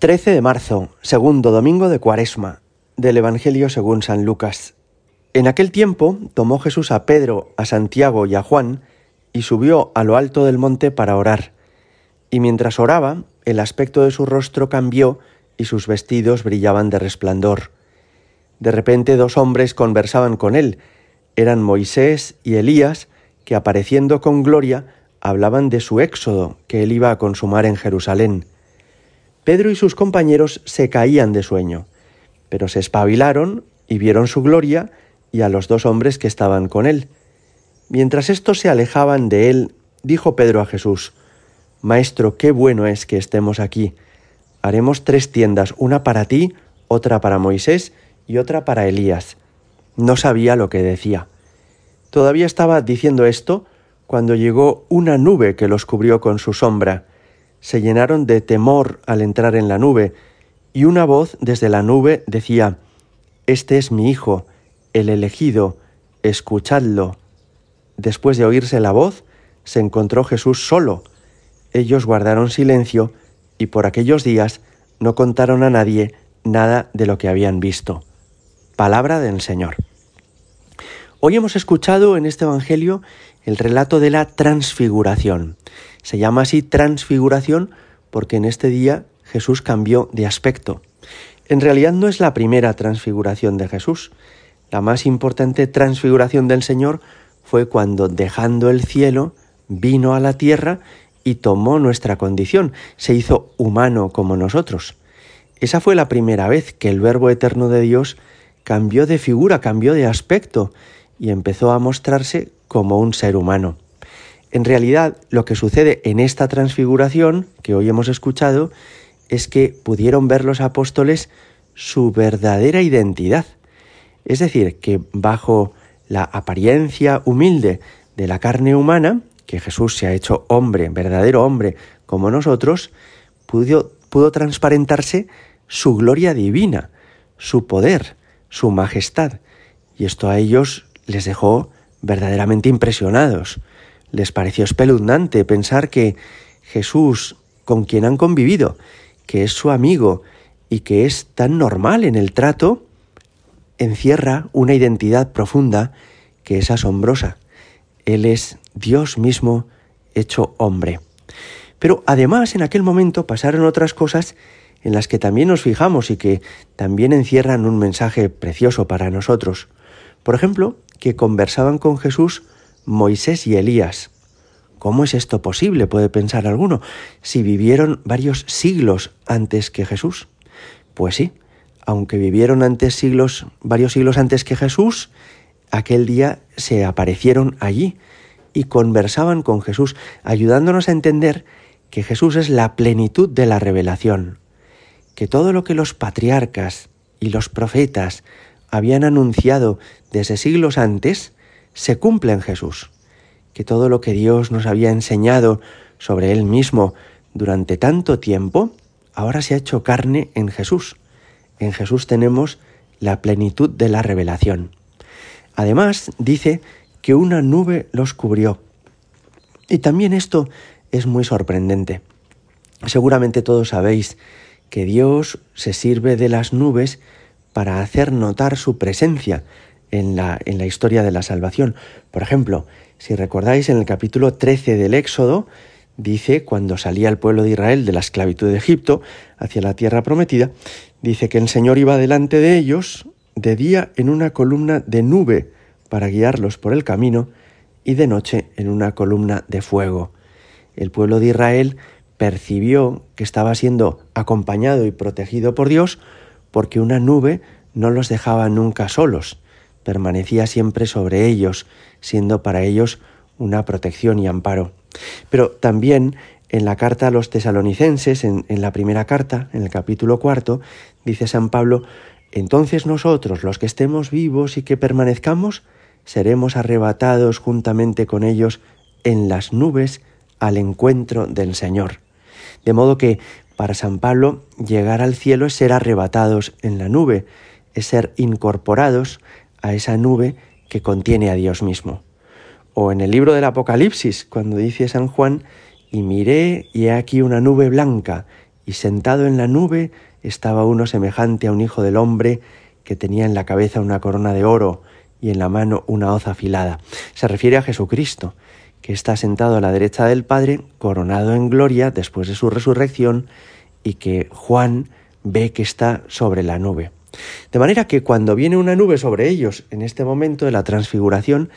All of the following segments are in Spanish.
13 de marzo, segundo domingo de Cuaresma, del Evangelio según San Lucas. En aquel tiempo tomó Jesús a Pedro, a Santiago y a Juan, y subió a lo alto del monte para orar. Y mientras oraba, el aspecto de su rostro cambió y sus vestidos brillaban de resplandor. De repente dos hombres conversaban con él. Eran Moisés y Elías, que apareciendo con gloria, hablaban de su éxodo que él iba a consumar en Jerusalén. Pedro y sus compañeros se caían de sueño, pero se espabilaron y vieron su gloria y a los dos hombres que estaban con él. Mientras estos se alejaban de él, dijo Pedro a Jesús, Maestro, qué bueno es que estemos aquí. Haremos tres tiendas, una para ti, otra para Moisés y otra para Elías. No sabía lo que decía. Todavía estaba diciendo esto cuando llegó una nube que los cubrió con su sombra se llenaron de temor al entrar en la nube, y una voz desde la nube decía, Este es mi Hijo, el elegido, escuchadlo. Después de oírse la voz, se encontró Jesús solo. Ellos guardaron silencio y por aquellos días no contaron a nadie nada de lo que habían visto. Palabra del Señor. Hoy hemos escuchado en este Evangelio el relato de la transfiguración. Se llama así transfiguración porque en este día Jesús cambió de aspecto. En realidad no es la primera transfiguración de Jesús. La más importante transfiguración del Señor fue cuando, dejando el cielo, vino a la tierra y tomó nuestra condición, se hizo humano como nosotros. Esa fue la primera vez que el Verbo eterno de Dios cambió de figura, cambió de aspecto y empezó a mostrarse como un ser humano. En realidad, lo que sucede en esta transfiguración que hoy hemos escuchado es que pudieron ver los apóstoles su verdadera identidad. Es decir, que bajo la apariencia humilde de la carne humana, que Jesús se ha hecho hombre, verdadero hombre, como nosotros, pudo, transparentarse su gloria divina, su poder, su majestad. Y esto a ellos les dejó verdaderamente impresionados. Les pareció espeluznante pensar que Jesús, con quien han convivido, que es su amigo y que es tan normal en el trato, encierra una identidad profunda que es asombrosa. Él es Dios mismo hecho hombre. Pero además en aquel momento pasaron otras cosas en las que también nos fijamos y que también encierran un mensaje precioso para nosotros. Por ejemplo, que conversaban con Jesús Moisés y Elías. ¿Cómo es esto posible? puede pensar alguno, si vivieron varios siglos antes que Jesús. Pues sí, aunque vivieron antes siglos, varios siglos antes que Jesús, aquel día se aparecieron allí y conversaban con Jesús, ayudándonos a entender que Jesús es la plenitud de la revelación, que todo lo que los patriarcas y los profetas habían anunciado desde siglos antes, se cumple en Jesús, que todo lo que Dios nos había enseñado sobre Él mismo durante tanto tiempo, ahora se ha hecho carne en Jesús. En Jesús tenemos la plenitud de la revelación. Además, dice que una nube los cubrió. Y también esto es muy sorprendente. Seguramente todos sabéis que Dios se sirve de las nubes para hacer notar su presencia en la, en la historia de la salvación. Por ejemplo, si recordáis en el capítulo 13 del Éxodo, dice, cuando salía el pueblo de Israel de la esclavitud de Egipto hacia la tierra prometida, dice que el Señor iba delante de ellos de día en una columna de nube para guiarlos por el camino y de noche en una columna de fuego. El pueblo de Israel percibió que estaba siendo acompañado y protegido por Dios porque una nube no los dejaba nunca solos, permanecía siempre sobre ellos, siendo para ellos una protección y amparo. Pero también en la carta a los tesalonicenses, en, la primera carta, en el capítulo cuarto, dice San Pablo, entonces nosotros, los que estemos vivos y que permanezcamos, seremos arrebatados juntamente con ellos en las nubes al encuentro del Señor. De modo que para San Pablo, llegar al cielo es ser arrebatados en la nube, es ser incorporados a esa nube que contiene a Dios mismo. O en el libro del Apocalipsis, cuando dice San Juan, y miré y he aquí una nube blanca, y sentado en la nube estaba uno semejante a un hijo del hombre que tenía en la cabeza una corona de oro y en la mano una hoz afilada. Se refiere a Jesucristo, que está sentado a la derecha del Padre, coronado en gloria después de su resurrección, y que Juan ve que está sobre la nube. De manera que cuando viene una nube sobre ellos en este momento de la transfiguración,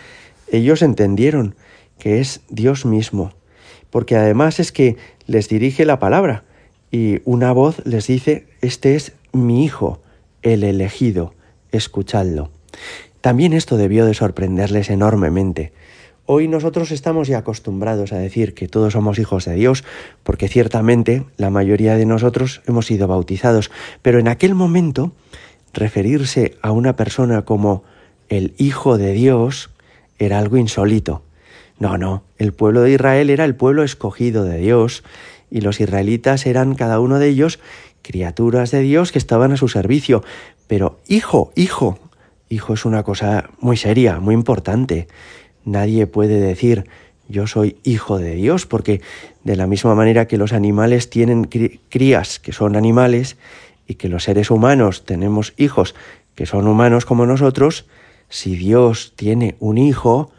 ellos entendieron que es Dios mismo, porque además es que les dirige la palabra y una voz les dice, este es mi Hijo, el elegido, escuchadlo. También esto debió de sorprenderles enormemente. Hoy nosotros estamos ya acostumbrados a decir que todos somos hijos de Dios, porque ciertamente la mayoría de nosotros hemos sido bautizados, pero en aquel momento referirse a una persona como el Hijo de Dios era algo insólito. No, no, el pueblo de Israel era el pueblo escogido de Dios, y los israelitas eran cada uno de ellos criaturas de Dios que estaban a su servicio. Pero hijo, hijo, hijo es una cosa muy seria, muy importante. Nadie puede decir yo soy hijo de Dios, porque de la misma manera que los animales tienen crías que son animales y que los seres humanos tenemos hijos que son humanos como nosotros, si Dios tiene un hijo,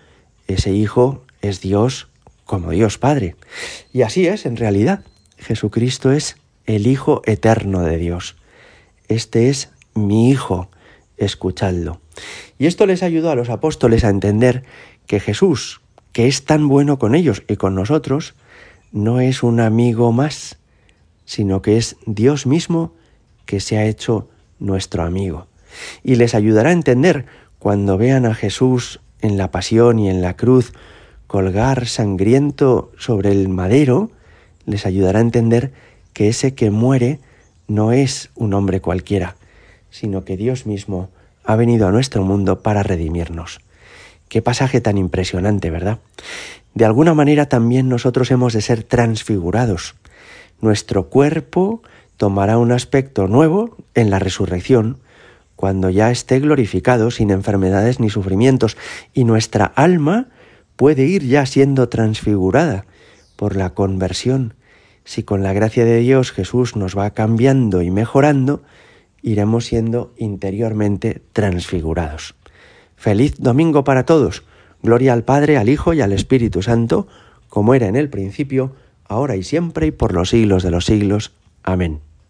ese hijo es Dios como Dios Padre. Y así es en realidad. Jesucristo es el Hijo eterno de Dios. Este es mi Hijo, escuchadlo. Y esto les ayudó a los apóstoles a entender que Jesús, que es tan bueno con ellos y con nosotros, no es un amigo más, sino que es Dios mismo que se ha hecho nuestro amigo. Y les ayudará a entender cuando vean a Jesús en la pasión y en la cruz colgar sangriento sobre el madero, les ayudará a entender que ese que muere no es un hombre cualquiera, sino que Dios mismo ha venido a nuestro mundo para redimirnos. Qué pasaje tan impresionante, ¿verdad? De alguna manera también nosotros hemos de ser transfigurados. Nuestro cuerpo tomará un aspecto nuevo en la resurrección, cuando ya esté glorificado sin enfermedades ni sufrimientos, y nuestra alma puede ir ya siendo transfigurada por la conversión. Si con la gracia de Dios Jesús nos va cambiando y mejorando, iremos siendo interiormente transfigurados. Feliz domingo para todos. Gloria al Padre, al Hijo y al Espíritu Santo, como era en el principio, ahora y siempre y por los siglos de los siglos. Amén.